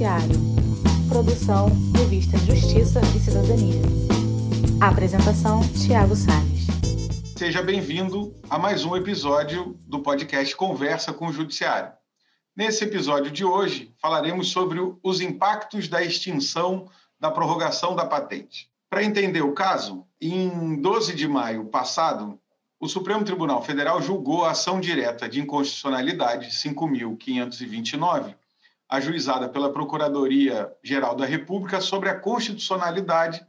Judiciário. Produção Revista Justiça e Cidadania. Apresentação Tiago Salles. Seja bem-vindo a mais um episódio do podcast Conversa com o Judiciário. Nesse episódio de hoje, falaremos sobre os impactos da extinção da prorrogação da patente. Para entender o caso, em 12 de maio passado, o Supremo Tribunal Federal julgou a ação direta de inconstitucionalidade 5.529, ajuizada pela Procuradoria-Geral da República sobre a constitucionalidade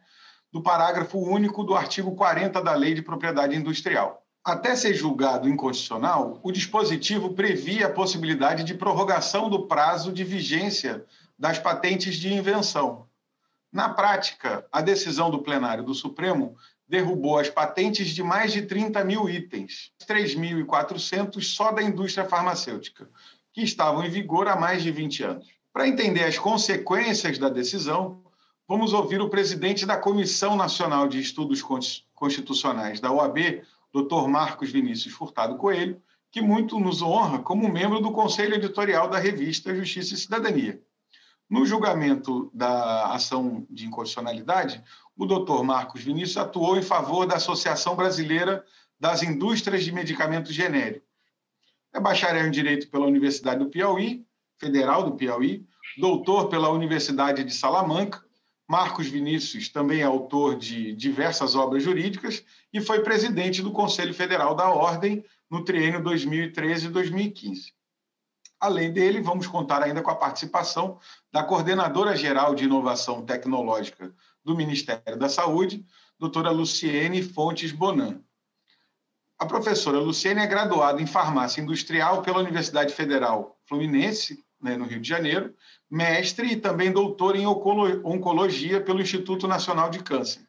do parágrafo único do artigo 40 da Lei de Propriedade Industrial. Até ser julgado inconstitucional, o dispositivo previa a possibilidade de prorrogação do prazo de vigência das patentes de invenção. Na prática, a decisão do plenário do Supremo derrubou as patentes de mais de 30 mil itens, 3.400 só da indústria farmacêutica, que estavam em vigor há mais de 20 anos. Para entender as consequências da decisão, vamos ouvir o presidente da Comissão Nacional de Estudos Constitucionais da OAB, Dr. Marcos Vinícius Furtado Coelho, que muito nos honra como membro do conselho editorial da revista Justiça e Cidadania. No julgamento da ação de inconstitucionalidade, o doutor Marcos Vinícius atuou em favor da Associação Brasileira das Indústrias de Medicamentos Genéricos. É bacharel em Direito pela Universidade do Piauí, Federal do Piauí, doutor pela Universidade de Salamanca. Marcos Vinícius também é autor de diversas obras jurídicas e foi presidente do Conselho Federal da Ordem no triênio 2013-2015. Além dele, vamos contar ainda com a participação da coordenadora geral de inovação tecnológica do Ministério da Saúde, doutora Luciene Fontes Bonan. A professora Luciene é graduada em farmácia industrial pela Universidade Federal Fluminense, né, no Rio de Janeiro, mestre e também doutora em oncologia pelo Instituto Nacional de Câncer.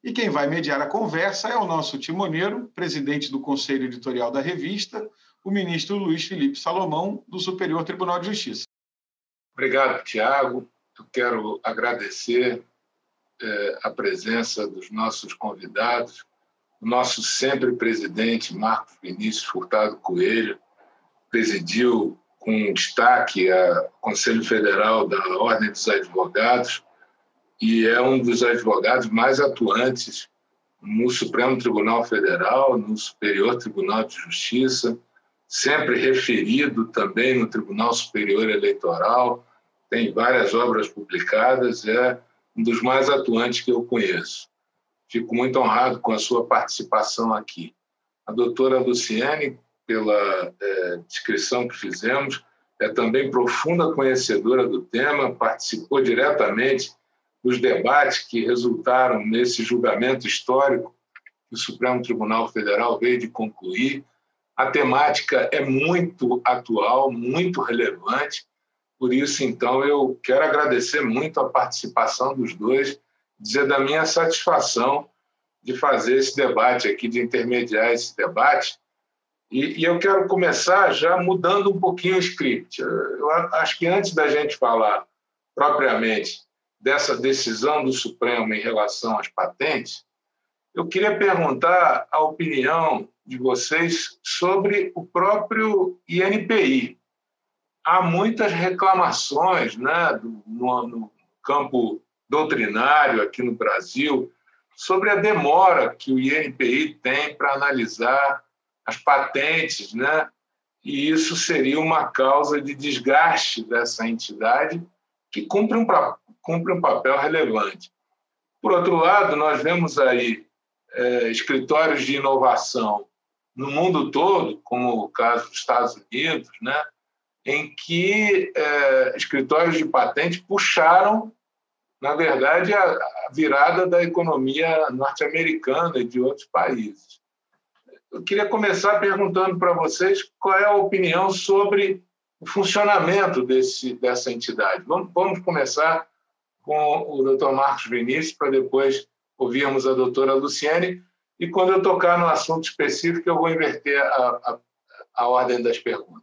E quem vai mediar a conversa é o nosso timoneiro, presidente do Conselho Editorial da revista, o ministro Luiz Felipe Salomão, do Superior Tribunal de Justiça. Obrigado, Tiago. Eu quero agradecer é, a presença dos nossos convidados, nosso sempre presidente Marcos Vinícius Furtado Coelho, presidiu com destaque o Conselho Federal da Ordem dos Advogados e é um dos advogados mais atuantes no Supremo Tribunal Federal, no Superior Tribunal de Justiça, sempre referido também no Tribunal Superior Eleitoral, tem várias obras publicadas, é um dos mais atuantes que eu conheço. Fico muito honrado com a sua participação aqui. A doutora Luciane, pela é, descrição que fizemos, é também profunda conhecedora do tema, participou diretamente dos debates que resultaram nesse julgamento histórico que o Supremo Tribunal Federal veio de concluir a temática é muito atual, muito relevante. Por isso, então, eu quero agradecer muito a participação dos dois, dizer da minha satisfação de fazer esse debate aqui, de intermediar esse debate. E, e eu quero começar já mudando um pouquinho o script. Eu acho que antes da gente falar propriamente dessa decisão do Supremo em relação às patentes, eu queria perguntar a opinião de vocês sobre o próprio INPI. Há muitas reclamações né, no, no campo doutrinário aqui no Brasil sobre a demora que o INPI tem para analisar as patentes, né? E isso seria uma causa de desgaste dessa entidade que cumpre um, cumpre um papel relevante. Por outro lado, nós vemos aí é, escritórios de inovação no mundo todo, como o caso dos Estados Unidos, né, em que é, escritórios de patente puxaram, na verdade, a, virada da economia norte-americana e de outros países. Eu queria começar perguntando para vocês qual é a opinião sobre o funcionamento desse, dessa entidade. Vamos, vamos começar com o Dr. Marcos Vinícius, para depois ouvirmos a doutora Luciene, e quando eu tocar no assunto específico, eu vou inverter a, a, a ordem das perguntas.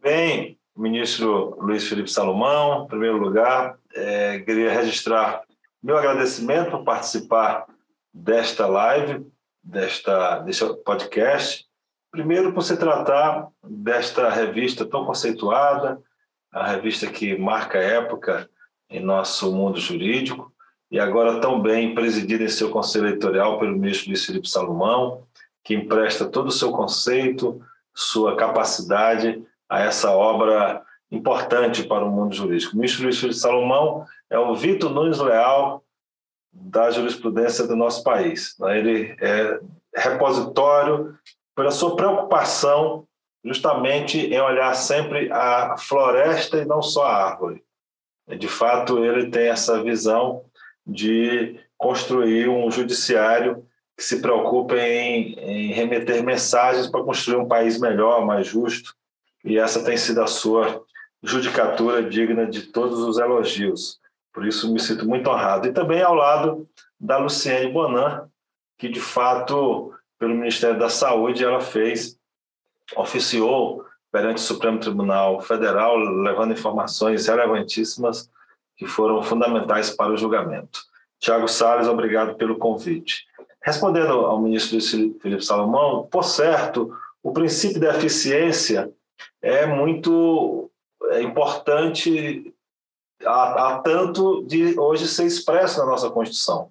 Bem, ministro Luiz Felipe Salomão, em primeiro lugar, é, queria registrar meu agradecimento por participar desta live, desta, deste podcast. Primeiro, por se tratar desta revista tão conceituada, a revista que marca época em nosso mundo jurídico, e agora tão bem presidida em seu conselho editorial pelo ministro Luiz Felipe Salomão, que empresta todo o seu conceito, sua capacidade a essa obra importante para o mundo jurídico. O ministro Luiz Felipe Salomão é o Vitor Nunes Leal da jurisprudência do nosso país. Né? Ele é repositório pela sua preocupação justamente em olhar sempre a floresta e não só a árvore. De fato, ele tem essa visão de construir um judiciário que se preocupe em, em remeter mensagens para construir um país melhor, mais justo, e essa tem sido a sua judicatura digna de todos os elogios. Por isso me sinto muito honrado. E também ao lado da Luciene Bonan, que de fato, pelo Ministério da Saúde, ela fez, oficiou perante o Supremo Tribunal Federal, levando informações relevantíssimas que foram fundamentais para o julgamento. Tiago Salles, obrigado pelo convite. Respondendo ao ministro Felipe Salomão, por certo, o princípio da eficiência é muito é importante a, a tanto de hoje ser expresso na nossa Constituição.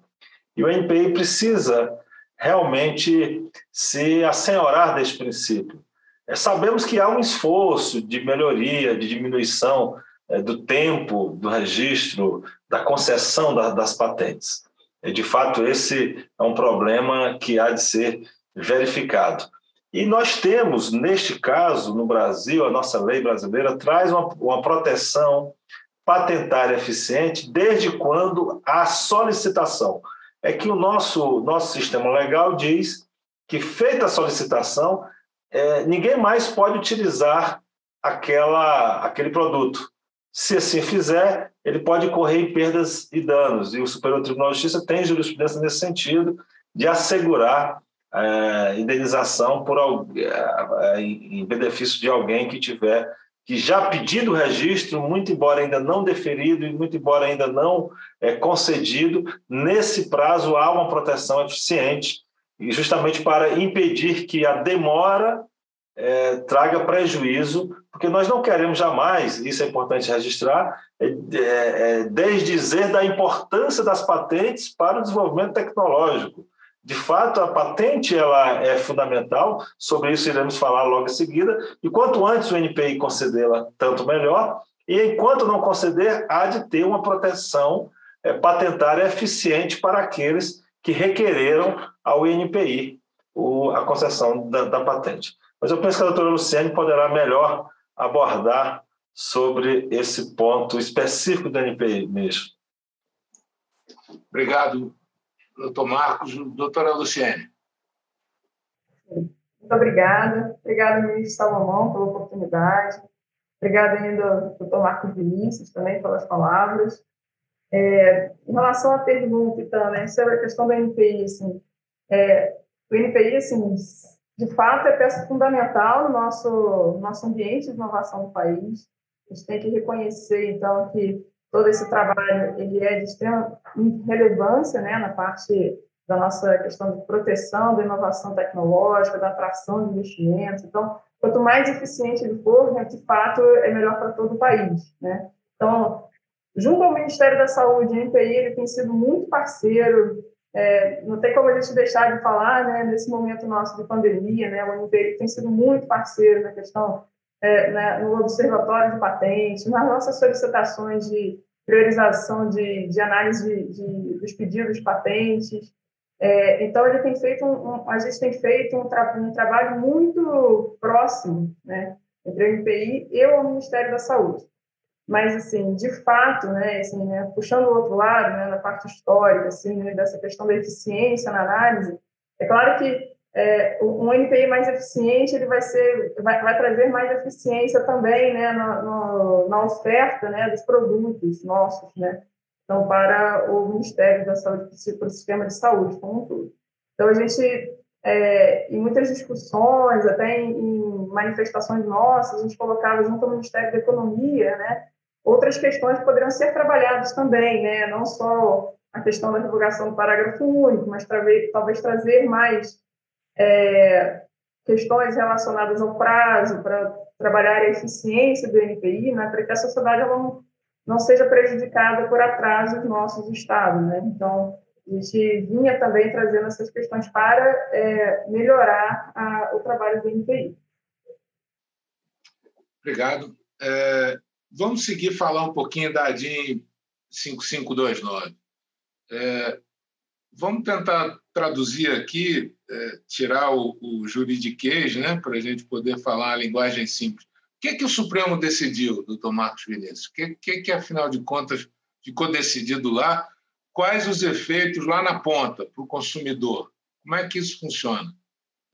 E o NPI precisa realmente se assenhorar desse princípio. É, sabemos que há um esforço de melhoria, de diminuição é, do tempo do registro, da concessão da, das patentes. E, de fato, esse é um problema que há de ser verificado. E nós temos, neste caso, no Brasil, a nossa lei brasileira traz uma, uma proteção patentária eficiente desde quando há solicitação. É que o nosso, nosso sistema legal diz que, feita a solicitação, é, ninguém mais pode utilizar aquela, aquele produto. Se assim fizer, ele pode correr em perdas e danos. E o Superior Tribunal de Justiça tem jurisprudência nesse sentido de assegurar é, indenização por, é, em benefício de alguém que tiver que já pedido o registro, muito embora ainda não deferido e muito embora ainda não é, concedido, nesse prazo há uma proteção eficiente, e justamente para impedir que a demora é, traga prejuízo, porque nós não queremos jamais, isso é importante registrar, é, é, é desdizer da importância das patentes para o desenvolvimento tecnológico. De fato, a patente ela é fundamental, sobre isso iremos falar logo em seguida, e quanto antes o NPI concedê-la, tanto melhor, e enquanto não conceder, há de ter uma proteção é, patentária eficiente para aqueles que requereram ao INPI o, a concessão da, da, patente. Mas eu penso que a doutora Luciane poderá melhor abordar sobre esse ponto específico do NPI, ministro. Obrigado, doutor Marcos. Doutora Luciene. Muito obrigada. Obrigada, ministro Salomão, pela oportunidade. Obrigada ainda, doutor Marcos Vinícius, também pelas palavras. É, em relação à pergunta, então, né, sobre a questão do NPI, assim, é, o NPI, assim, de fato, é peça fundamental no nosso, nosso ambiente de inovação do país. A gente tem que reconhecer, então, que todo esse trabalho ele é de extrema relevância né, na parte da nossa questão de proteção, da inovação tecnológica, da atração de investimentos. Então, quanto mais eficiente ele for, né, de fato, é melhor para todo o país. Né? Então, junto ao Ministério da Saúde, o MPI ele tem sido muito parceiro, é, não tem como a gente deixar de falar, né, nesse momento nosso de pandemia, né, o MPI tem sido muito parceiro na questão é, né, no Observatório de Patentes, nas nossas solicitações de priorização de, de análise de, de, dos pedidos de patentes. É, então, ele tem feito um, um, a gente tem feito um, tra um trabalho muito próximo né, entre o MPI e o Ministério da Saúde. Mas, assim, de fato, né, assim, né, puxando o outro lado, né, na parte histórica, assim, né, dessa questão da eficiência na análise, é claro que é, um NPI mais eficiente ele vai ser vai, vai trazer mais eficiência também né no, no, na oferta né dos produtos nossos né então para o Ministério da Saúde para o sistema de saúde como um todo. Então a gente é, em muitas discussões até em, em, manifestações nossas a gente colocava junto ao Ministério da Economia né outras questões que poderiam ser trabalhadas também né não só a questão da divulgação do parágrafo único mas talvez, talvez trazer mais é, questões relacionadas ao prazo para trabalhar a eficiência do NPI, né, para que a sociedade não, não seja prejudicada por atrasos nossos estados. Né? Então, a gente vinha também trazendo essas questões para é, melhorar a, o trabalho do NPI. Obrigado. É, vamos seguir falar um pouquinho da ADIM 5529. É, vamos tentar traduzir aqui, é, tirar o, o juridiquês, né, para a gente poder falar a linguagem simples. O que, é que o Supremo decidiu, doutor Marcos Vinícius? O que, que, que, afinal de contas, ficou decidido lá? Quais os efeitos lá na ponta para o consumidor? Como é que isso funciona?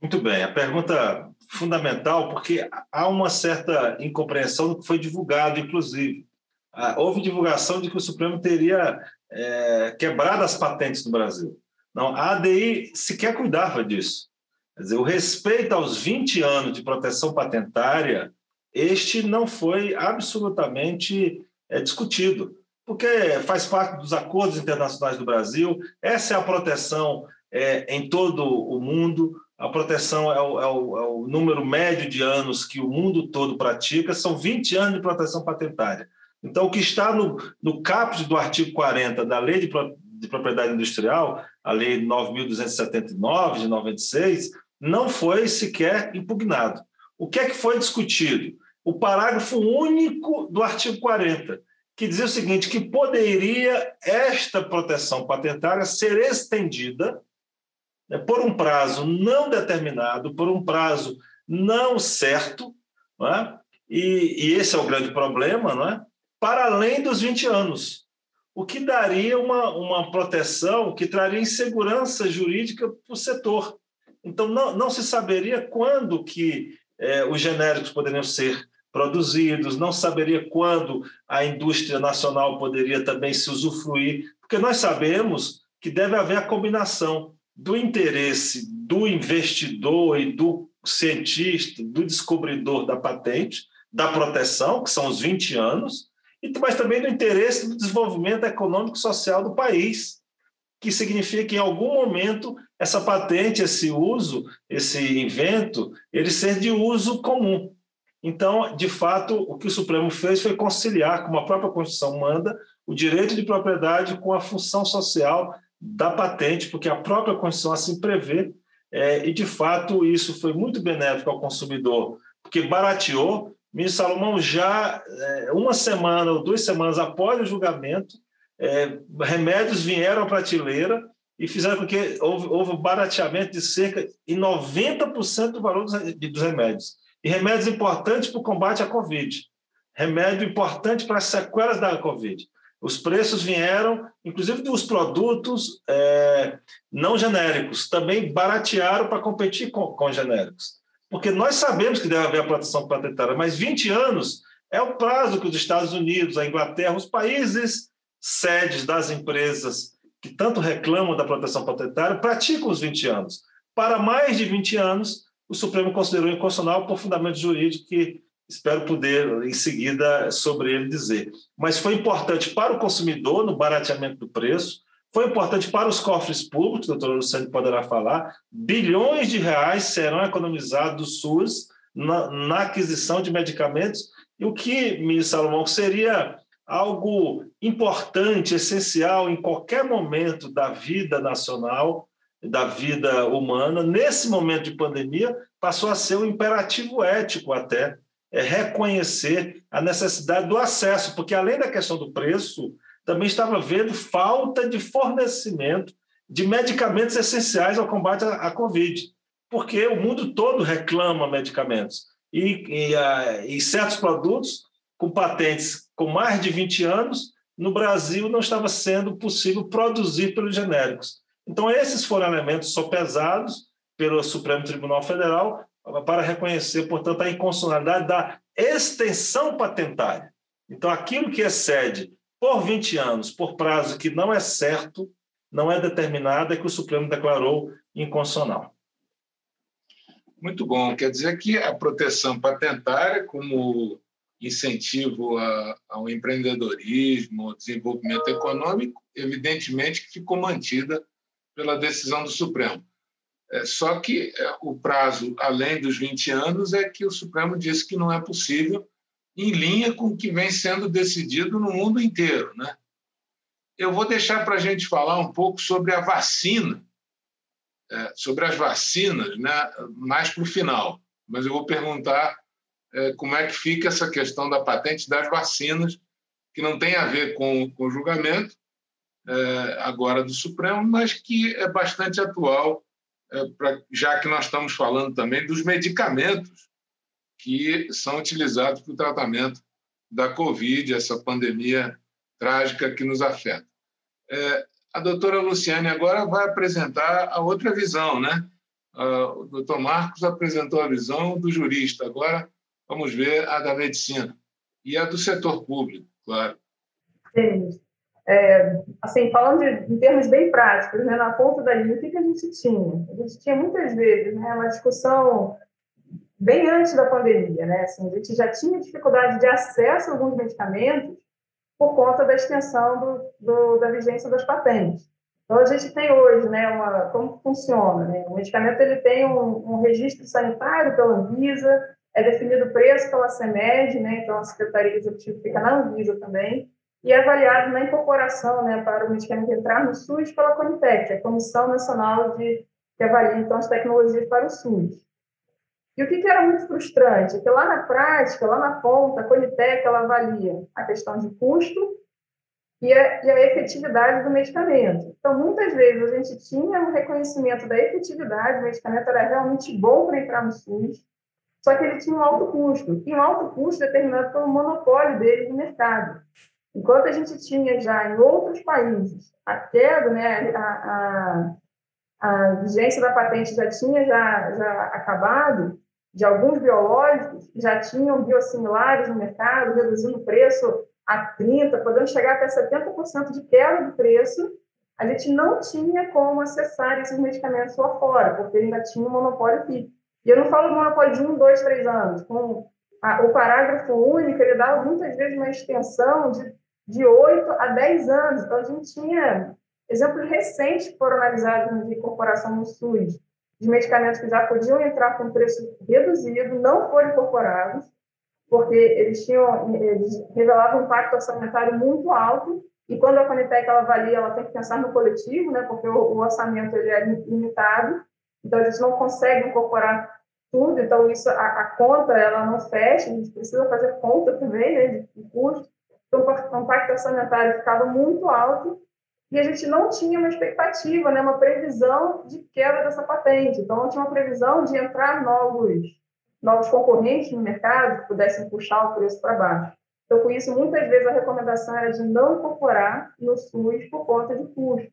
Muito bem, a pergunta fundamental, porque há uma certa incompreensão do que foi divulgado, inclusive. Ah, houve divulgação de que o Supremo teria é, quebrado as patentes no Brasil. Não, a ADI sequer cuidava disso. Quer dizer, o respeito aos 20 anos de proteção patentária, este não foi absolutamente é, discutido, porque faz parte dos acordos internacionais do Brasil, essa é a proteção é, em todo o mundo, a proteção é o, é, o, é o, número médio de anos que o mundo todo pratica, são 20 anos de proteção patentária. Então, o que está no, no caput do artigo 40 da Lei de, de Propriedade Industrial, a Lei 9.279 de 96, não foi sequer impugnado. O que é que foi discutido? O parágrafo único do artigo 40, que dizia o seguinte: que poderia esta proteção patentária ser estendida né, por um prazo não determinado, por um prazo não certo, não é? e, e, esse é o grande problema, não é? Para além dos 20 anos, o que daria uma, uma proteção que traria insegurança jurídica para o setor. Então, não, não se saberia quando que é, os genéricos poderiam ser produzidos, não saberia quando a indústria nacional poderia também se usufruir, porque nós sabemos que deve haver a combinação do interesse do investidor e do cientista, do descobridor da patente, da proteção, que são os 20 anos, mas também do interesse do desenvolvimento econômico e social do país, que significa que em algum momento essa patente, esse uso, esse invento, ele ser de uso comum. Então, de fato, o que o Supremo fez foi conciliar, como a própria Constituição manda, o direito de propriedade com a função social da patente, porque a própria Constituição assim prevê, é, e de fato isso foi muito benéfico ao consumidor, porque barateou. Ministro Salomão já é, uma semana ou duas semanas após o julgamento, é, remédios vieram à prateleira e fizeram com que houve, houve barateamento de cerca de 90% do valor dos, dos remédios. E remédios importantes para o combate à Covid. Remédio importante para as sequelas da Covid. Os preços vieram, inclusive dos produtos é, não genéricos, também baratearam para competir com, com genéricos. Porque nós sabemos que deve haver a proteção patentária, mas 20 anos é o prazo que os Estados Unidos, a Inglaterra, os países sedes das empresas que tanto reclamam da proteção patentária praticam os 20 anos. Para mais de 20 anos, o Supremo considerou inconstitucional por fundamento jurídico que espero poder, em seguida, sobre ele dizer. Mas foi importante para o consumidor no barateamento do preço, foi importante para os cofres públicos, o doutor Luciano poderá falar, bilhões de reais serão economizados do SUS na, na aquisição de medicamentos, e o que, ministro Salomão, seria algo importante, essencial em qualquer momento da vida nacional, da vida humana, nesse momento de pandemia, passou a ser um imperativo ético até, é, reconhecer a necessidade do acesso, porque além da questão do preço, também estava havendo falta de fornecimento de medicamentos essenciais ao combate à, Covid, porque o mundo todo reclama medicamentos. E, e, a, e certos produtos com patentes com mais de 20 anos, no Brasil não estava sendo possível produzir pelos genéricos. Então, esses foram elementos sopesados pelo Supremo Tribunal Federal para reconhecer, portanto, a inconstitucionalidade da extensão patentária. Então, aquilo que excede por 20 anos, por prazo que não é certo, não é determinado, é que o Supremo declarou inconstitucional. Muito bom. Quer dizer que a proteção patentária, como incentivo ao empreendedorismo, ao desenvolvimento econômico, evidentemente que ficou mantida pela decisão do Supremo. É, só que é, o prazo, além dos 20 anos, é que o Supremo disse que não é possível, em linha com o que vem sendo decidido no mundo inteiro. Né? Eu vou deixar para a gente falar um pouco sobre a vacina, é, sobre as vacinas, né, mais para o final. Mas eu vou perguntar como é que fica essa questão da patente das vacinas, que não tem a ver com, com o julgamento agora do Supremo, mas que é bastante atual é, já que nós estamos falando também dos medicamentos que são utilizados para o tratamento da Covid, essa pandemia trágica que nos afeta. É, a doutora Luciane agora vai apresentar a outra visão, né? O doutor Marcos apresentou a visão do jurista, agora vamos ver a da medicina e a do setor público, claro. É, assim, falando de, em termos bem práticos, né, na ponta da linha, o que, que a gente tinha? A gente tinha muitas vezes né, uma discussão bem antes da pandemia, né? Assim, a gente já tinha dificuldade de acesso a alguns medicamentos por conta da extensão do, do, da vigência das patentes. Então, a gente tem hoje, né, uma, como funciona, né? O medicamento ele tem um, um registro sanitário pela Anvisa, é definido o preço pela CEMED, né? Então, a Secretaria Executiva fica na Anvisa também, e é avaliado na incorporação né, para o medicamento entrar no SUS pela Conitec, é a Comissão Nacional de que avalia então as tecnologias para o SUS. E o que, que era muito frustrante que lá na prática, lá na ponta, a Conitec ela avalia a questão de custo e a, e a efetividade do medicamento. Então, muitas vezes a gente tinha um reconhecimento da efetividade, o medicamento era realmente bom para entrar no SUS, só que ele tinha um alto custo, e um alto custo determinado pelo monopólio dele no mercado. Enquanto a gente tinha já em outros países a queda, né, a, a, a vigência da patente já tinha já, já acabado, de alguns biológicos já tinham biosimilares no mercado, reduzindo o preço a 30%, podendo chegar até 70% de queda de preço, a gente não tinha como acessar esses medicamentos lá fora, porque ainda tinha um monopólio aqui. E eu não falo monopólio de um, dois, três anos. Com a, o parágrafo único, ele dava muitas vezes uma extensão de de 8 a 10 anos. Então, a gente tinha exemplos recentes que foram analisados de incorporação no SUS, de medicamentos que já podiam entrar com preço reduzido, não foram incorporados, porque eles tinham eles revelavam um impacto orçamentário muito alto, e quando a Conitec ela avalia, ela tem que pensar no coletivo, né, porque o, o orçamento ele é limitado, então gente não consegue incorporar tudo, então isso a, a conta ela não fecha, a gente precisa fazer conta também né, de, de custo, então, o impacto orçamentário ficava muito alto e a gente não tinha uma expectativa, né, uma previsão de queda dessa patente. Então, não tinha uma previsão de entrar novos, novos concorrentes no mercado que pudessem puxar o preço para baixo. Então, com isso, muitas vezes a recomendação era de não incorporar no SUS por conta de custo.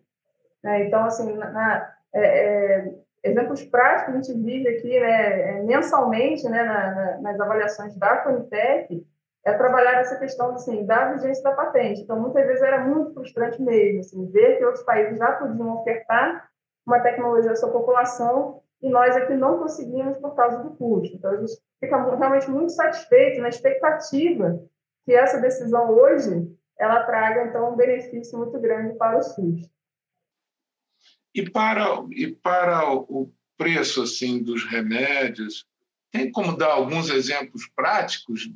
Né? Então, assim, na, na, é, é, exemplos práticos a gente vive aqui né, é, mensalmente né, na, nas avaliações da Conitec, é trabalhar essa questão assim, da vigência da patente. Então, muitas vezes era muito frustrante mesmo, assim, ver que outros países já podiam ofertar uma tecnologia à sua população e nós aqui não conseguimos por causa do custo. Então, a gente fica realmente muito satisfeito na expectativa que essa decisão hoje ela traga, então, um benefício muito grande para o SUS. E para, e para o preço assim dos remédios, tem como dar alguns exemplos práticos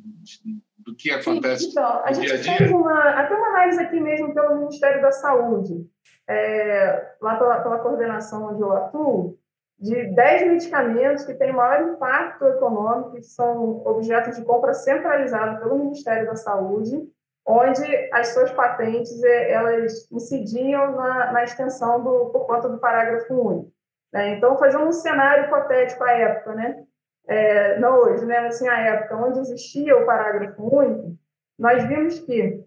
do que acontece Sim, então, a gente dia a dia? Fez uma, até uma análise aqui mesmo pelo Ministério da Saúde, é, lá pela, pela coordenação onde eu atuo, de 10 medicamentos que têm maior impacto econômico, que são objetos de compra centralizado pelo Ministério da Saúde, onde as suas patentes é, elas incidiam na, na extensão do, por conta do parágrafo único. Né? Então, fazendo um cenário hipotético à época, né? É, não hoje, né, assim, a época onde existia o parágrafo único, nós vimos que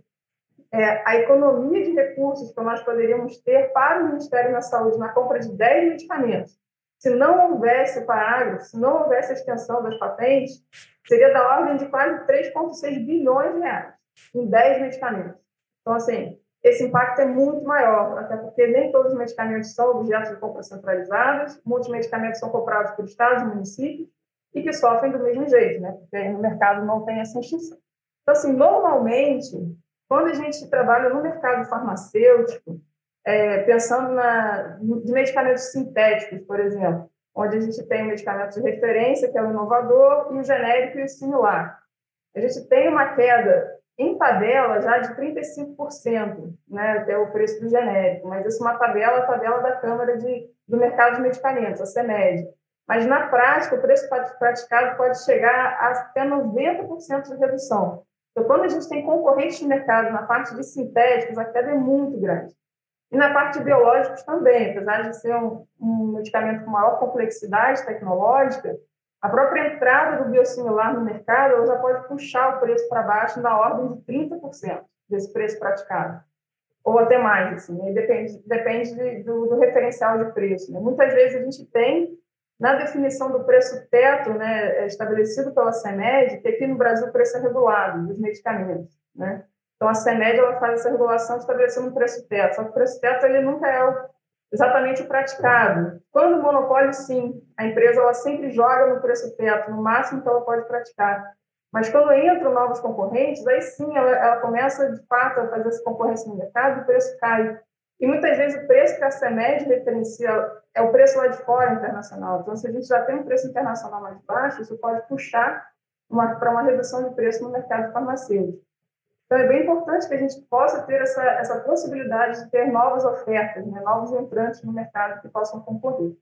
é, a economia de recursos que nós poderíamos ter para o Ministério da Saúde na compra de 10 medicamentos, se não houvesse o parágrafo, se não houvesse a extensão das patentes, seria da ordem de quase 3,6 bilhões de reais em 10 medicamentos. Então, assim, esse impacto é muito maior, até porque nem todos os medicamentos são objetos de compra centralizadas, muitos medicamentos são comprados por estados e municípios, e que sofrem do mesmo jeito, né? Porque no mercado não tem essa extinção. Então, assim, normalmente, quando a gente trabalha no mercado farmacêutico, é, pensando na, de medicamentos sintéticos, por exemplo, onde a gente tem o medicamento de referência, que é o inovador, e o genérico e o similar. A gente tem uma queda em tabela já de 35%, né, até o preço do genérico, mas isso é uma tabela, a tabela da Câmara de, do Mercado de Medicamentos, a CEMED. Mas, na prática, o preço praticado pode chegar a até 90% de redução. Então, quando a gente tem concorrentes de mercado na parte de sintéticos, a queda é muito grande. E na parte de biológicos também, apesar de ser um, um medicamento com maior complexidade tecnológica, a própria entrada do biosimilar no mercado já pode puxar o preço para baixo na ordem de 30% desse preço praticado, ou até mais, assim, né? depende, depende de, do, do, referencial de preço. Né? Muitas vezes a gente tem, na definição do preço teto, né, é estabelecido pela CEMED, que aqui no Brasil o preço é regulado dos medicamentos, né? Então, a CEMED ela faz essa regulação estabelecendo um preço teto, só que o preço teto ele nunca é exatamente o praticado. Quando o monopólio, sim, a empresa ela sempre joga no preço teto, no máximo que ela pode praticar. Mas quando entram novos concorrentes, aí sim ela, ela começa, de fato, a fazer essa concorrência no mercado e o preço cai. E muitas vezes o preço que a CEMED referencia é o preço lá de fora internacional. Então, se a gente já tem um preço internacional mais baixo, isso pode puxar para uma redução de preço no mercado farmacêutico. Então, é bem importante que a gente possa ter essa, essa possibilidade de ter novas ofertas, né, novos entrantes no mercado que possam concorrer.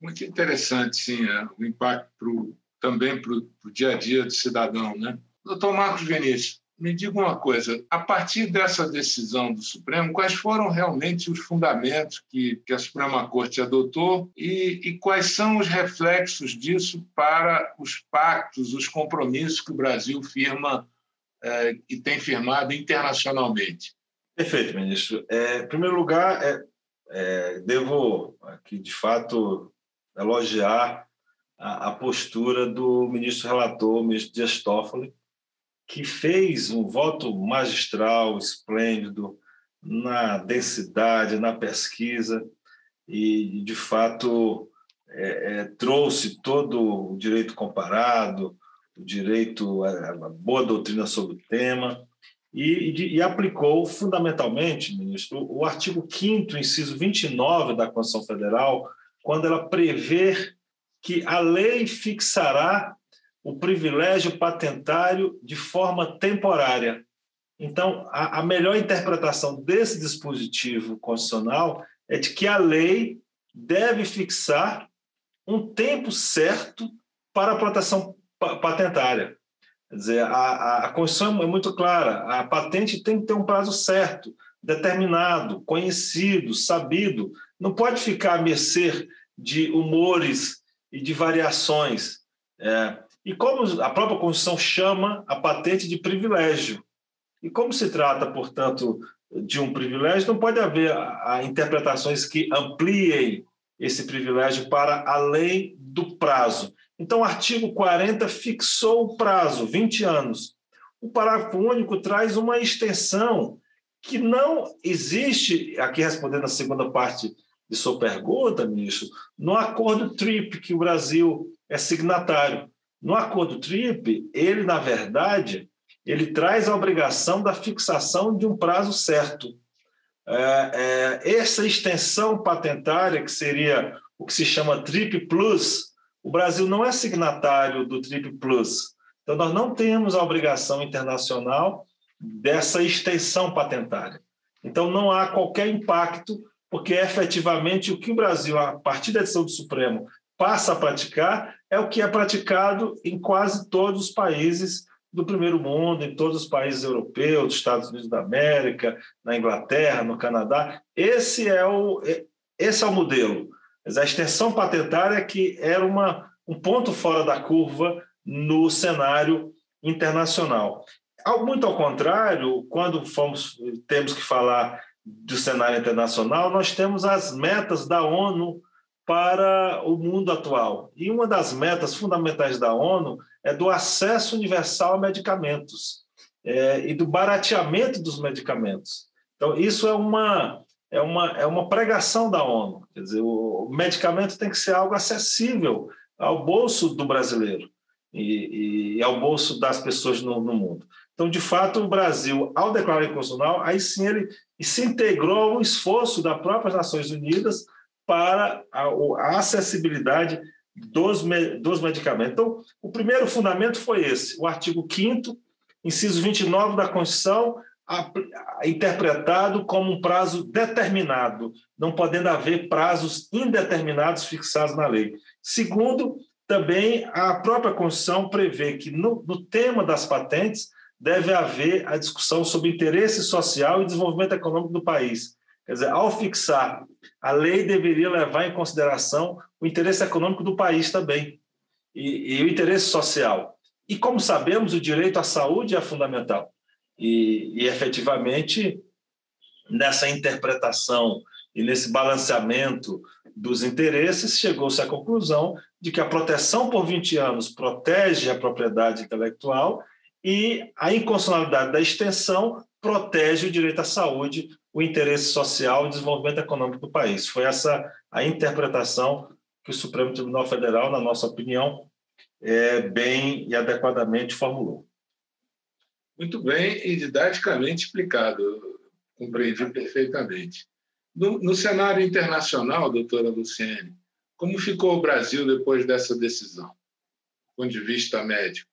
Muito interessante, sim, é, o impacto pro, também para o dia a dia do cidadão. Né? Doutor Marcos Vinícius, me diga uma coisa: a partir dessa decisão do Supremo, quais foram realmente os fundamentos que, que a Suprema Corte adotou e, e quais são os reflexos disso para os pactos, os compromissos que o Brasil firma é, e tem firmado internacionalmente. Perfeito, ministro. É, em primeiro lugar, é, é, devo aqui, de fato, elogiar a, a, postura do ministro relator, o ministro Dias Toffoli, que fez um voto magistral, esplêndido, na densidade, na pesquisa, e, de fato, é, é, trouxe todo o direito comparado, o direito, a, boa doutrina sobre o tema, e, e, e, aplicou fundamentalmente, ministro, o artigo 5 inciso 29 da Constituição Federal, quando ela prevê que a lei fixará o privilégio patentário de forma temporária. Então, a, a melhor interpretação desse dispositivo constitucional é de que a lei deve fixar um tempo certo para a proteção patentária. Quer dizer, a, a Constituição é muito clara, a patente tem que ter um prazo certo, determinado, conhecido, sabido, não pode ficar à mercê de humores e de variações. É, e como a própria Constituição chama a patente de privilégio. E como se trata, portanto, de um privilégio, não pode haver interpretações que ampliem esse privilégio para além do prazo. Então, o artigo 40 fixou o prazo, 20 anos. O parágrafo único traz uma extensão que não existe, aqui respondendo a segunda parte de sua pergunta, ministro, no acordo TRIP, que o Brasil é signatário. No acordo TRIP, ele, na verdade, ele traz a obrigação da fixação de um prazo certo. É, é, essa extensão patentária, que seria o que se chama TRIP Plus, o Brasil não é signatário do TRIP Plus. Então, nós não temos a obrigação internacional dessa extensão patentária. Então, não há qualquer impacto, porque efetivamente o que o Brasil, a partir da decisão do Supremo, passa a praticar é o que é praticado em quase todos os países do primeiro mundo, em todos os países europeus, dos Estados Unidos da América, na Inglaterra, no Canadá. Esse é o, esse é o modelo. Mas a extensão patentária que era uma, um ponto fora da curva no cenário internacional. Muito ao contrário, quando fomos, temos que falar do cenário internacional, nós temos as metas da ONU para o mundo atual. E uma das metas fundamentais da ONU é do acesso universal a medicamentos é, e do barateamento dos medicamentos. Então, isso é uma, é uma, é uma pregação da ONU. Quer dizer, o medicamento tem que ser algo acessível ao bolso do brasileiro e, e ao bolso das pessoas no, no, mundo. Então, de fato, o Brasil, ao declarar inconstitucional, aí sim ele se integrou ao esforço das próprias Nações Unidas para a, a acessibilidade dos, dos medicamentos. Então, o primeiro fundamento foi esse, o artigo 5 inciso 29 da Constituição, a, a, interpretado como um prazo determinado, não podendo haver prazos indeterminados fixados na lei. Segundo, também a própria Constituição prevê que no, no tema das patentes deve haver a discussão sobre interesse social e desenvolvimento econômico do país. Quer dizer, ao fixar, a lei deveria levar em consideração o interesse econômico do país também e, e o interesse social. E como sabemos, o direito à saúde é fundamental. E, e efetivamente, nessa interpretação e nesse balanceamento dos interesses, chegou-se à conclusão de que a proteção por 20 anos protege a propriedade intelectual e a inconstitucionalidade da extensão protege o direito à saúde, o interesse social e o desenvolvimento econômico do país. Foi essa a interpretação que o Supremo Tribunal Federal, na nossa opinião, é, bem e adequadamente formulou. Muito bem e didaticamente explicado, compreendi perfeitamente. No, no cenário internacional, doutora Luciene, como ficou o Brasil depois dessa decisão, do ponto de vista médico?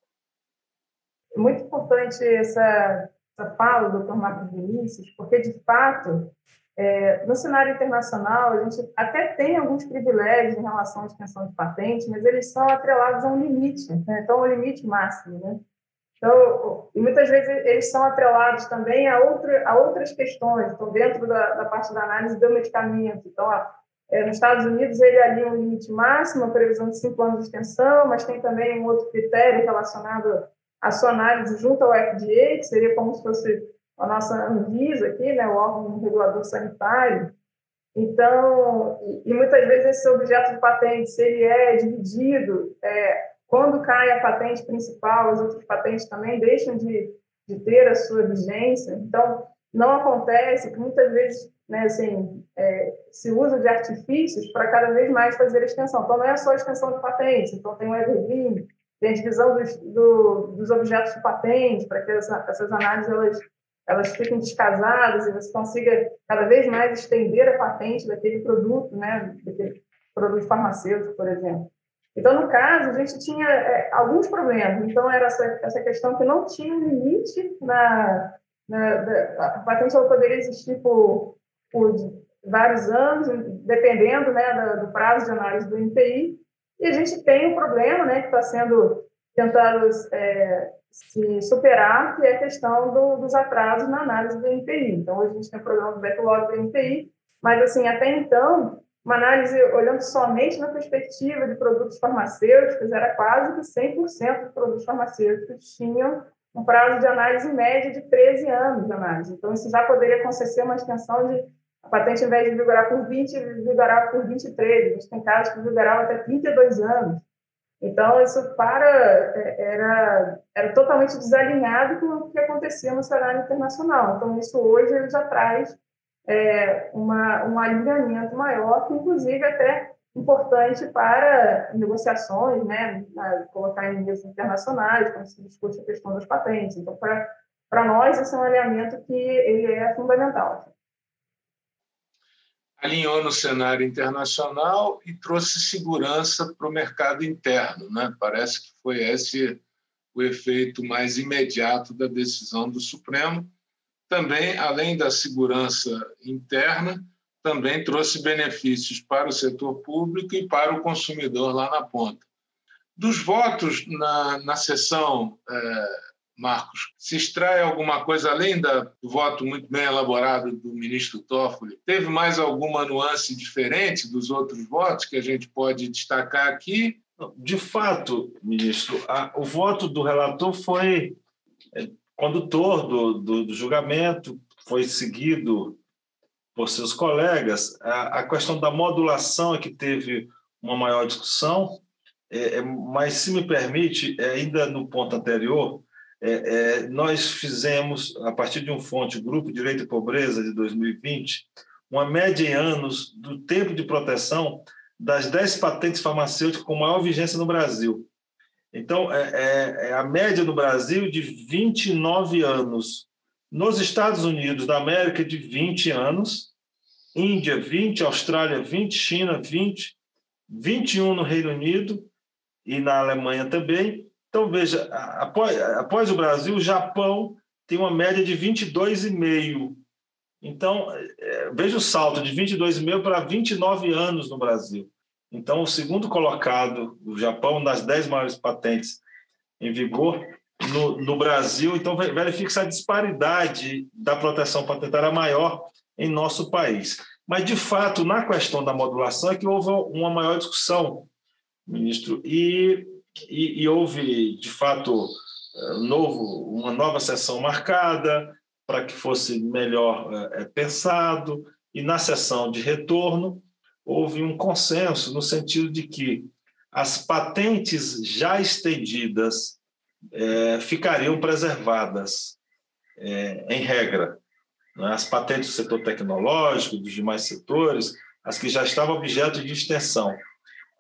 Muito importante essa, essa fala do Dr. Marcos Vinícius, porque, de fato, é, no cenário internacional, a gente até tem alguns privilégios em relação à extensão de patente, mas eles são atrelados a um limite, né? então, ao limite máximo. Né? Então, e muitas vezes eles são atrelados também a, outra, a outras questões, então, dentro da, da parte da análise do medicamento. Então, é, nos Estados Unidos, ele é ali um limite máximo, a previsão de cinco anos de extensão, mas tem também um outro critério relacionado à sua análise junto ao FDA, que seria como se fosse a nossa Anvisa aqui, né, o órgão regulador sanitário. Então, e, e muitas vezes esse objeto de patente, se ele é dividido, é, quando cai a patente principal, as outras patentes também deixam de, de ter a sua vigência. Então, não acontece que muitas vezes né, assim, é, se usa de artifícios para cada vez mais fazer extensão. Então, não é só extensão de patente, então tem o evergreen, tem divisão dos, do, dos objetos de patente, para que essa, essas análises elas, elas fiquem descasadas e você consiga cada vez mais estender a patente daquele produto, né, daquele produto farmacêutico, por exemplo. Então, no caso, a gente tinha é, alguns problemas. Então, era essa, essa questão que não tinha limite na, na da, a patente ela poderia existir por, por vários anos, dependendo né, do, do prazo de análise do NPI. E a gente tem um problema né, que está sendo tentado é, se superar, que é a questão do, dos atrasos na análise do NPI. Então, hoje a gente tem o problema do backlog do NPI, mas, assim, até então, uma análise olhando somente na perspectiva de produtos farmacêuticos, era quase que 100% dos produtos farmacêuticos tinham um prazo de análise média de 13 anos de análise. Então, isso já poderia conceder uma extensão de a patente, ao invés de vigorar por 20, vigorava por 23. A gente tem casos que vigoravam até 32 anos. Então, isso para é, era, era totalmente desalinhado com o que acontecia no cenário internacional. Então, isso hoje já traz é, uma, um alinhamento maior, que inclusive até importante para negociações, né, colocar em mesas internacionais, quando se discute a questão das patentes. Então, para, para nós, esse é um alinhamento que ele é fundamental. Alinhou no cenário internacional e trouxe segurança para o mercado interno. Né? Parece que foi esse o efeito mais imediato da decisão do Supremo, também, além da segurança interna, também trouxe benefícios para o setor público e para o consumidor lá na ponta. Dos votos na, na sessão, é, Marcos, se extrai alguma coisa além do voto muito bem elaborado do ministro Toffoli? Teve mais alguma nuance diferente dos outros votos que a gente pode destacar aqui? De fato, ministro, a, o voto do relator foi é, condutor do, do, do julgamento, foi seguido por seus colegas. A, a, questão da modulação é que teve uma maior discussão, é, é, mas, se me permite, é, ainda no ponto anterior, é, é, nós fizemos, a partir de um fonte, Grupo Direito e Pobreza, de 2020, uma média em anos do tempo de proteção das 10 patentes farmacêuticas com maior vigência no Brasil. Então, é, é, é a média no Brasil de 29 anos. Nos Estados Unidos da América, de 20 anos. Índia 20, Austrália 20, China 20, 21 no Reino Unido e na Alemanha também. Então, veja, após, após o Brasil, o Japão tem uma média de 22,5. Então, é, veja o salto de 22,5 para 29 anos no Brasil. Então, o segundo colocado, o Japão, das 10 maiores patentes em vigor, no, no Brasil, então verifica essa disparidade da proteção patentária maior em nosso país. Mas, de fato, na questão da modulação é que houve uma maior discussão, ministro, e, e, e houve, de fato, eh, novo, uma nova sessão marcada para que fosse melhor é, pensado, e na sessão de retorno houve um consenso no sentido de que as patentes já estendidas é, ficariam preservadas, é, em regra. Né? As patentes do setor tecnológico, dos demais setores, as que já estavam objeto de extensão.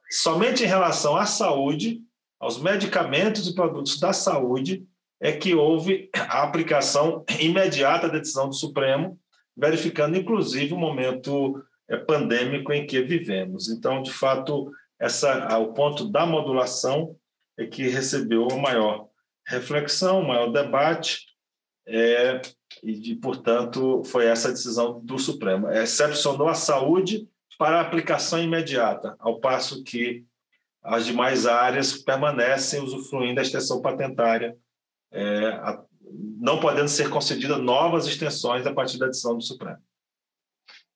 Somente em relação à saúde, aos medicamentos e produtos da saúde, é que houve a aplicação imediata da decisão do Supremo, verificando inclusive o momento é, pandêmico em que vivemos. Então, de fato, essa, o ponto da modulação é que recebeu a maior reflexão, o maior debate, é, e, portanto, foi essa a decisão do Supremo. Excepcionou a saúde para a aplicação imediata, ao passo que as demais áreas permanecem usufruindo da extensão patentária, é, a, não podendo ser concedidas novas extensões a partir da decisão do Supremo.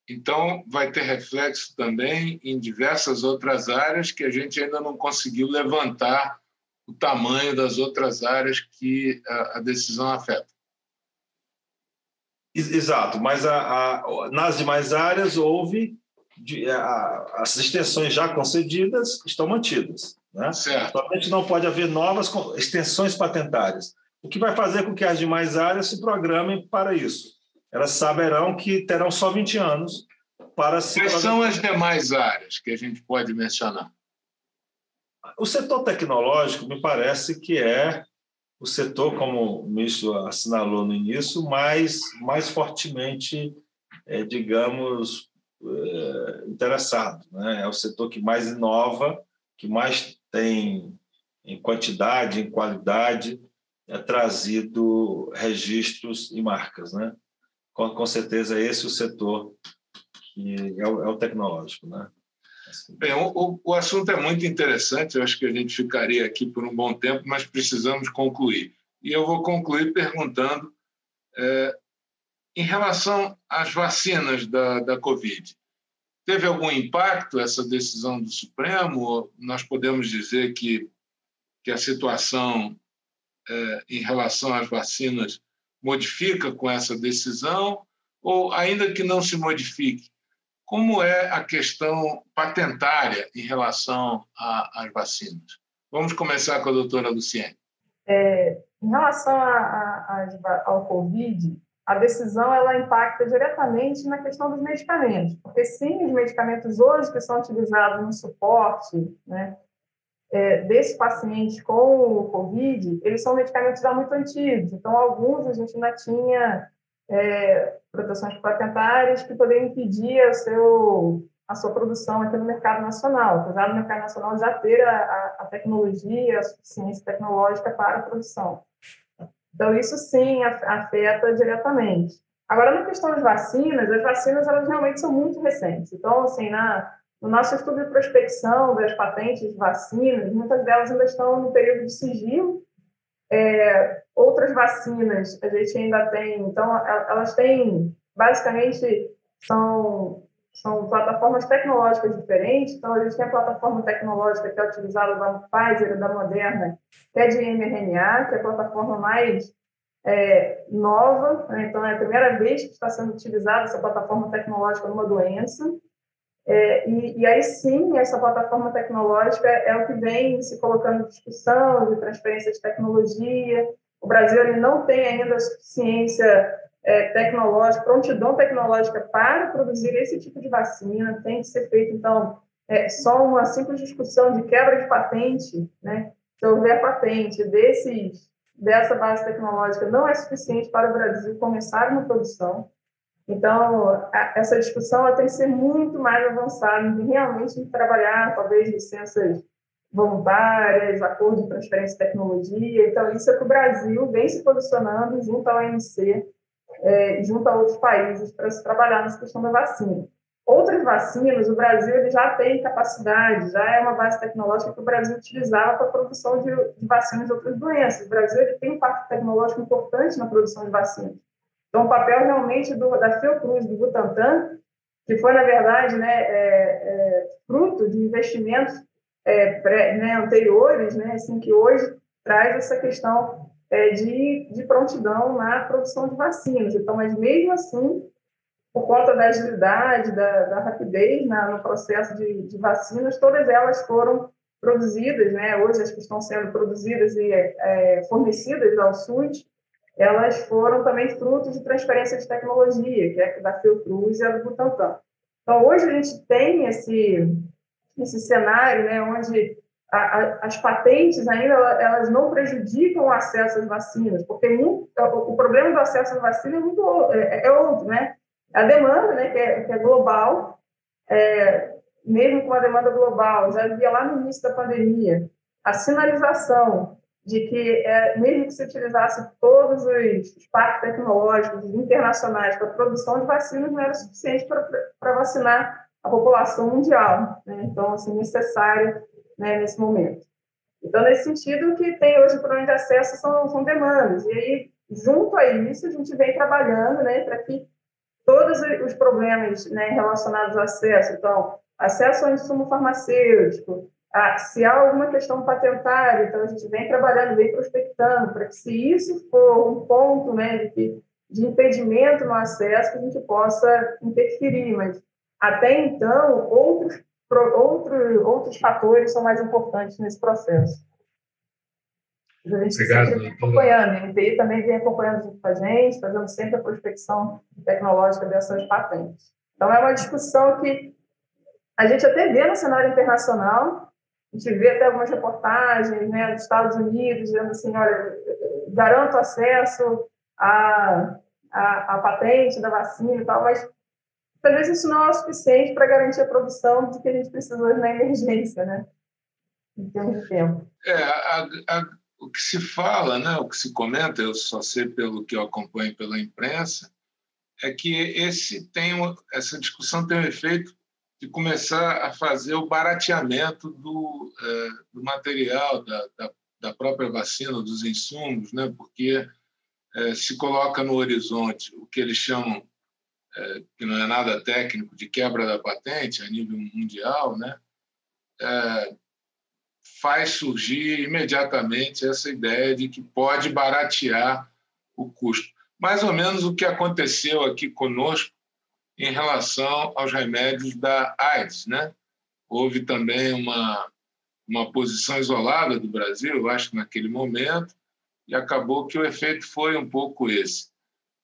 Então, vai ter reflexo também em diversas outras áreas que a gente ainda não conseguiu levantar o tamanho das outras áreas que a, a decisão afeta. Exato, mas a, a, nas demais áreas houve de, a, as extensões já concedidas estão mantidas. Né? Certo. Somente não pode haver novas extensões patentárias, o que vai fazer com que as demais áreas se programem para isso. Elas saberão que terão só 20 anos para se. Quais são as demais áreas que a gente pode mencionar? O setor tecnológico me parece que é o setor, como o ministro assinalou no início, mais, mais fortemente, é, digamos, interessado. Né? É o setor que mais inova, que mais tem, em quantidade, em qualidade, é trazido registros e marcas. Né? Com, com certeza, esse é o setor que é o, é o tecnológico. Né? Bem, o, o, assunto é muito interessante, eu acho que a gente ficaria aqui por um bom tempo, mas precisamos concluir. E eu vou concluir perguntando, é, em relação às vacinas da, da Covid, teve algum impacto essa decisão do Supremo? Nós podemos dizer que, que a situação é, em relação às vacinas modifica com essa decisão? Ou, ainda que não se modifique, como é a questão patentária em relação às vacinas? Vamos começar com a doutora Luciene. É, em relação a, a, a, ao Covid, a decisão ela impacta diretamente na questão dos medicamentos, porque sim, os medicamentos hoje que são utilizados no suporte né, é, desses pacientes com o Covid, eles são medicamentos já muito antigos, então alguns a gente ainda tinha é, proteções patentárias que poderiam impedir a, seu, a sua produção aqui no mercado nacional, apesar do mercado nacional já ter a, a tecnologia, a suficiência tecnológica para a produção. Então, isso sim afeta diretamente. Agora, na questão das vacinas, as vacinas elas realmente são muito recentes. Então, assim, na, no nosso estudo de prospecção das patentes de vacinas, muitas delas ainda estão no período de sigilo, é, outras vacinas a gente ainda tem, então elas têm, basicamente, são, são plataformas tecnológicas diferentes. Então, a gente tem a plataforma tecnológica que é utilizada da Pfizer e da Moderna, que é de mRNA, que é a plataforma mais é, nova. Né? Então, é a primeira vez que está sendo utilizada essa plataforma tecnológica numa doença. É, e, e, aí sim, essa plataforma tecnológica é o que vem se colocando em discussão de transferência de tecnologia. O Brasil ele não tem ainda a suficiência é, tecnológica, prontidão tecnológica para produzir esse tipo de vacina. Tem que ser feito, então, é, só uma simples discussão de quebra de patente, né? Se houver patente desses, dessa base tecnológica, não é suficiente para o Brasil começar uma produção. Então, a, essa discussão tem que ser muito mais avançada, de realmente trabalhar, talvez, licenças voluntárias, acordo de transferência de tecnologia. Então, isso é que o Brasil vem se posicionando junto ao OMC, é, junto a outros países, para se trabalhar nessa questão da vacina. Outras vacinas, o Brasil ele já tem capacidade, já é uma base tecnológica que o Brasil utilizava para a produção de, de, vacinas de outras doenças. O Brasil ele tem um impacto tecnológico importante na produção de vacinas. Então, o papel realmente do, da Fiocruz, do Butantan, que foi, na verdade, né, é, é, fruto de investimentos é, pré, né, anteriores, né, assim, que hoje traz essa questão é, de, de prontidão na produção de vacinas. Então, mas mesmo assim, por conta da agilidade, da, da rapidez na, no processo de, de, vacinas, todas elas foram produzidas, né, hoje as que estão sendo produzidas e é, fornecidas ao SUS, elas foram também frutos de transferência de tecnologia, que é da Fiocruz e a do Butantan. Então, hoje a gente tem esse, esse cenário né, onde a, a, as patentes ainda elas não prejudicam o acesso às vacinas, porque muito, o, o, problema do acesso às vacinas é, muito, é, é outro, né? A demanda, né, que é, que é global, é, mesmo com a demanda global, já havia lá no início da pandemia, a sinalização de que, é, mesmo que se utilizasse todos os parques tecnológicos internacionais para a produção de vacinas, não era suficiente para vacinar a população mundial. Né? Então, assim, necessário né, nesse momento. Então, nesse sentido, o que tem hoje o problema de acesso são, são demandas. E aí, junto a isso, a gente vem trabalhando né, para que todos os problemas né, relacionados ao acesso, então, acesso ao insumo farmacêutico, a, se há alguma questão patentária, então a gente vem trabalhando, vem prospectando, para que se isso for um ponto né, de, de impedimento no acesso, que a gente possa interferir, mas até então, outros, outros, outros fatores são mais importantes nesse processo. Gente Obrigado, sempre vem acompanhando, a NPI também vem acompanhando junto com a gente, fazendo sempre a prospecção tecnológica dessas patentes. Então, é uma discussão que a gente até vê no cenário internacional, a gente vê até algumas reportagens né, dos Estados Unidos dizendo assim, olha, garanto acesso à, à, à patente da vacina e tal, mas talvez isso não é o suficiente para garantir a produção do que a gente precisa hoje na emergência, né? Em termos de tempo. É, a, a, o que se fala, né, o que se comenta, eu só sei pelo que eu acompanho pela imprensa, é que esse tem essa discussão tem um efeito de começar a fazer o barateamento do, é, do material, da, da, da, própria vacina, dos insumos, né, porque é, se coloca no horizonte o que eles chamam é, que não é nada técnico, de quebra da patente a nível mundial, né, é, faz surgir imediatamente essa ideia de que pode baratear o custo. Mais ou menos o que aconteceu aqui conosco em relação aos remédios da AIDS. Né? Houve também uma, uma posição isolada do Brasil, acho que naquele momento, e acabou que o efeito foi um pouco esse.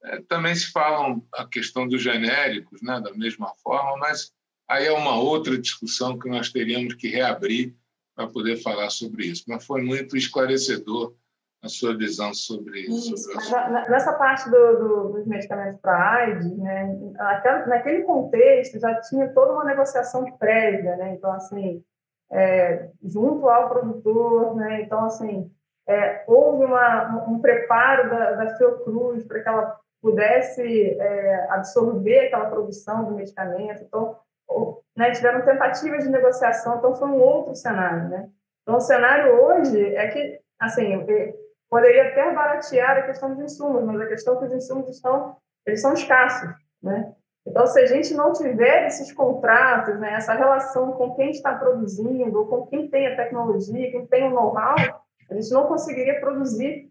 É, também se fala a questão dos genéricos, né, da mesma forma, mas aí é uma outra discussão que nós teríamos que reabrir para poder falar sobre isso. Mas foi muito esclarecedor a sua visão sobre isso. Sobre nessa parte do, do, dos medicamentos para AIDS, né, naquele contexto já tinha toda uma negociação prévia, né, então assim, é, junto ao produtor, né, então assim, é, houve uma, um preparo da, da Fiocruz para que ela pudesse é, absorver aquela produção do medicamento. Então, né, tiveram tentativas de negociação, então foi um outro cenário. Né? Então, o cenário hoje é que, assim, poderia até baratear a questão dos insumos, mas a questão é que os insumos estão, eles são escassos. Né? Então, se a gente não tiver esses contratos, né, essa relação com quem está produzindo, com quem tem a tecnologia, quem tem o know-how, a gente não conseguiria produzir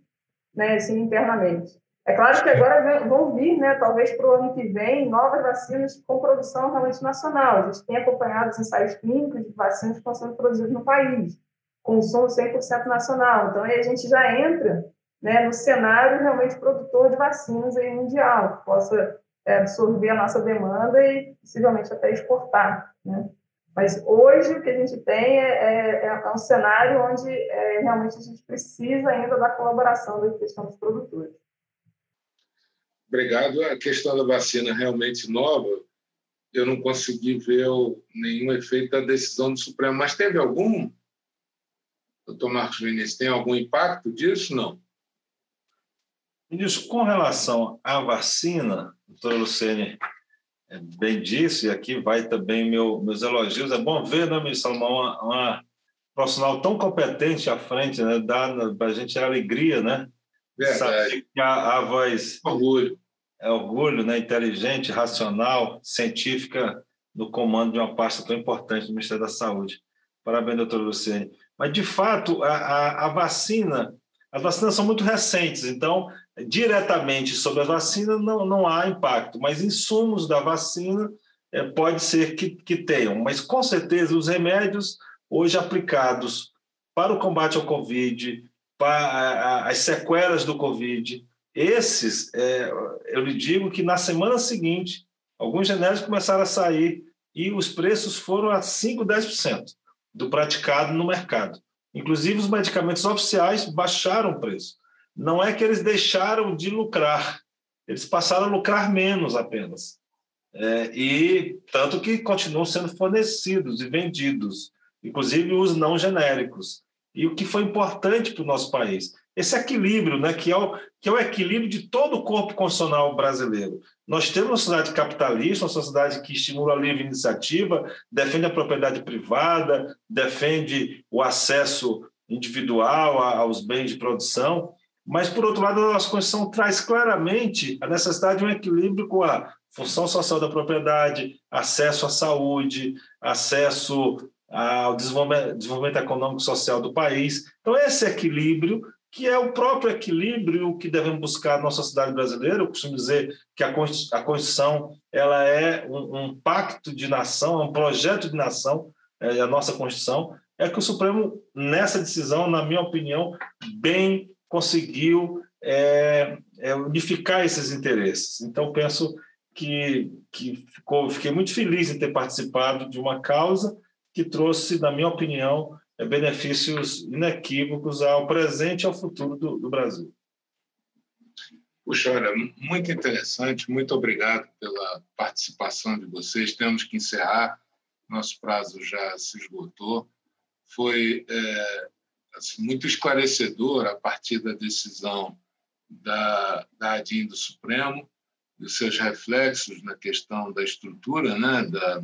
né, assim, internamente. É claro que agora vão vir, né, talvez para o ano que vem, novas vacinas com produção realmente nacional. A gente tem acompanhado os ensaios clínicos de vacinas que estão sendo produzidas no país, consumo 100% nacional. Então, aí a gente já entra né, no cenário realmente produtor de vacinas aí mundial, que possa é, absorver a nossa demanda e possivelmente até exportar. Né? Mas hoje o que a gente tem é, é, é um cenário onde é, realmente a gente precisa ainda da colaboração da questão dos produtores. Obrigado. A questão da vacina realmente nova, eu não consegui ver nenhum efeito da decisão do Supremo, mas teve algum? Doutor Marcos Vinícius, tem algum impacto disso? Não. Ministro, com relação à vacina, doutor Luciene é, bem disse, e aqui vai também meu, meus elogios, é bom ver, né, ministro Salomão, uma, uma profissional tão competente à frente, né, dá para a gente a alegria, né? Verdade. Saber que a, a voz... Orgulho. É orgulho, né, inteligente, racional, científica, no comando de uma pasta tão importante do Ministério da Saúde. Parabéns, doutor Luciene. Mas, de fato, a, a, a vacina, as vacinas são muito recentes, então, diretamente sobre a vacina não, não há impacto, mas insumos da vacina é, pode ser que, que tenham. Mas, com certeza, os remédios hoje aplicados para o combate ao Covid, para as sequelas do Covid, esses, é, eu lhe digo que na semana seguinte, alguns genéricos começaram a sair e os preços foram a 5%, 10% do praticado no mercado. Inclusive, os medicamentos oficiais baixaram o preço. Não é que eles deixaram de lucrar, eles passaram a lucrar menos apenas. É, e tanto que continuam sendo fornecidos e vendidos, inclusive os não genéricos. E o que foi importante para o nosso país, esse equilíbrio, né, que, é o, que é o equilíbrio de todo o corpo constitucional brasileiro. Nós temos uma sociedade capitalista, uma sociedade que estimula a livre iniciativa, defende a propriedade privada, defende o acesso individual aos bens de produção, mas, por outro lado, a nossa Constituição traz claramente a necessidade de um equilíbrio com a função social da propriedade, acesso à saúde, acesso ao desenvolvimento, desenvolvimento econômico e social do país. Então, esse equilíbrio que é o próprio equilíbrio que devemos buscar na nossa cidade brasileira. Eu costumo dizer que a Constituição ela é um, um pacto de nação, é um projeto de nação, é a nossa Constituição. É que o Supremo, nessa decisão, na minha opinião, bem conseguiu é, é, unificar esses interesses. Então, penso que, que ficou, fiquei muito feliz em ter participado de uma causa que trouxe, na minha opinião, benefícios inequívocos ao presente e ao futuro do, do Brasil. Puxa, olha, muito interessante, muito obrigado pela participação de vocês. Temos que encerrar, nosso prazo já se esgotou. Foi é, assim, muito esclarecedor a partir da decisão da, da ADIM do Supremo, dos seus reflexos na questão da estrutura, né, da,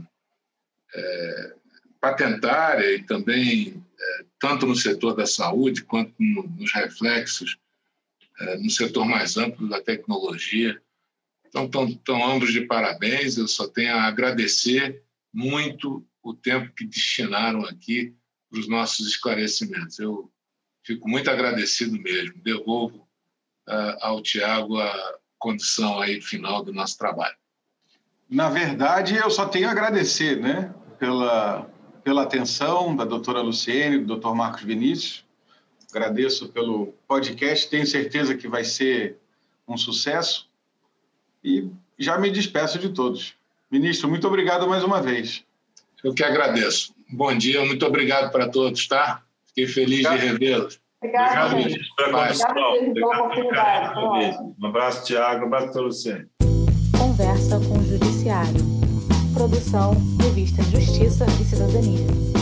é, patentária e também é, tanto no setor da saúde quanto nos reflexos é, no setor mais amplo da tecnologia. Então, estão ambos de parabéns. Eu só tenho a agradecer muito o tempo que destinaram aqui para os nossos esclarecimentos. Eu fico muito agradecido mesmo. Devolvo uh, ao Tiago a condição aí final do nosso trabalho. Na verdade, eu só tenho a agradecer, né, pela pela atenção da doutora Luciene, do doutor Marcos Vinícius. Agradeço pelo podcast, tenho certeza que vai ser um sucesso. E já me despeço de todos. Ministro, muito obrigado mais uma vez. Eu que agradeço. Bom dia, muito obrigado para todos, tá? Fiquei feliz obrigado. de revê-los. Obrigado, oportunidade. Um abraço, Tiago. Um abraço, Luciene. Conversa com o Judiciário. Produção Revista Justiça e Cidadania.